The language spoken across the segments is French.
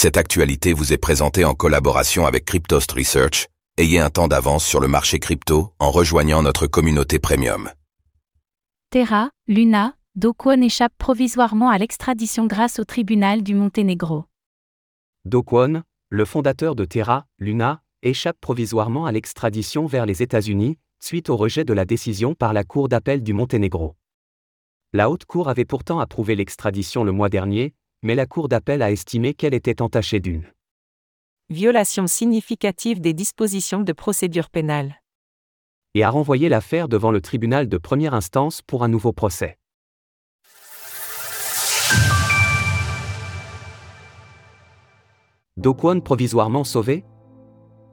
Cette actualité vous est présentée en collaboration avec Cryptost Research. Ayez un temps d'avance sur le marché crypto en rejoignant notre communauté premium. Terra, Luna, Do Kwon échappe provisoirement à l'extradition grâce au tribunal du Monténégro. Do Kwon, le fondateur de Terra, Luna, échappe provisoirement à l'extradition vers les États-Unis, suite au rejet de la décision par la Cour d'appel du Monténégro. La Haute Cour avait pourtant approuvé l'extradition le mois dernier, mais la Cour d'appel a estimé qu'elle était entachée d'une violation significative des dispositions de procédure pénale et a renvoyé l'affaire devant le tribunal de première instance pour un nouveau procès. Do Kwon provisoirement sauvé?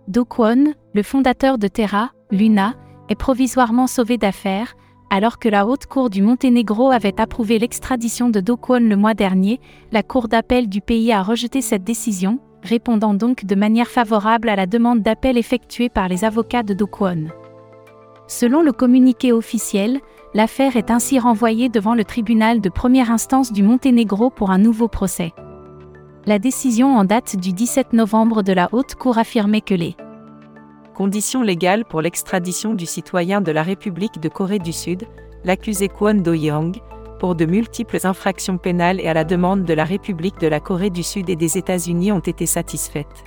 Do Kwon, le fondateur de Terra, Luna, est provisoirement sauvé d'affaires, alors que la Haute Cour du Monténégro avait approuvé l'extradition de Do Kwon le mois dernier, la Cour d'appel du pays a rejeté cette décision, répondant donc de manière favorable à la demande d'appel effectuée par les avocats de Do Kwon. Selon le communiqué officiel, l'affaire est ainsi renvoyée devant le tribunal de première instance du Monténégro pour un nouveau procès. La décision en date du 17 novembre de la Haute Cour affirmait que les conditions légales pour l'extradition du citoyen de la République de Corée du Sud, l'accusé Kwon Do-young, pour de multiples infractions pénales et à la demande de la République de la Corée du Sud et des États-Unis ont été satisfaites.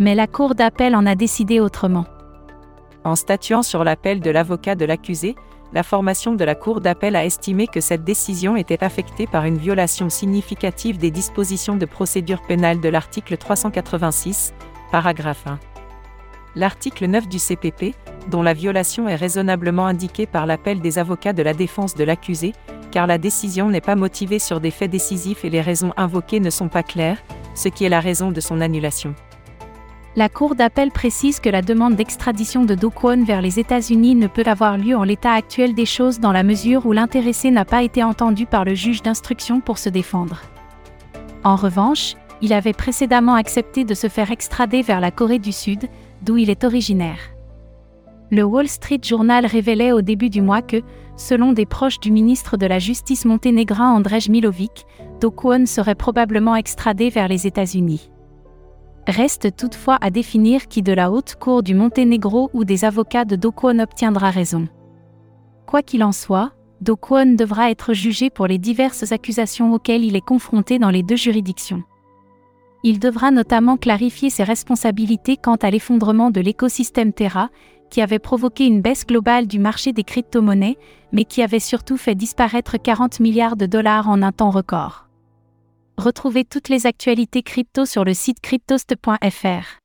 Mais la Cour d'appel en a décidé autrement. En statuant sur l'appel de l'avocat de l'accusé, la formation de la Cour d'appel a estimé que cette décision était affectée par une violation significative des dispositions de procédure pénale de l'article 386, paragraphe 1. L'article 9 du CPP, dont la violation est raisonnablement indiquée par l'appel des avocats de la défense de l'accusé, car la décision n'est pas motivée sur des faits décisifs et les raisons invoquées ne sont pas claires, ce qui est la raison de son annulation. La Cour d'appel précise que la demande d'extradition de Do Kwon vers les États-Unis ne peut avoir lieu en l'état actuel des choses dans la mesure où l'intéressé n'a pas été entendu par le juge d'instruction pour se défendre. En revanche, il avait précédemment accepté de se faire extrader vers la Corée du Sud, d'où il est originaire. Le Wall Street Journal révélait au début du mois que, selon des proches du ministre de la Justice monténégrin Andrej Milovic, Do Kwon serait probablement extradé vers les États-Unis. Reste toutefois à définir qui de la haute cour du Monténégro ou des avocats de Do Kwon obtiendra raison. Quoi qu'il en soit, Do Kwon devra être jugé pour les diverses accusations auxquelles il est confronté dans les deux juridictions. Il devra notamment clarifier ses responsabilités quant à l'effondrement de l'écosystème Terra, qui avait provoqué une baisse globale du marché des crypto-monnaies, mais qui avait surtout fait disparaître 40 milliards de dollars en un temps record. Retrouvez toutes les actualités crypto sur le site cryptost.fr.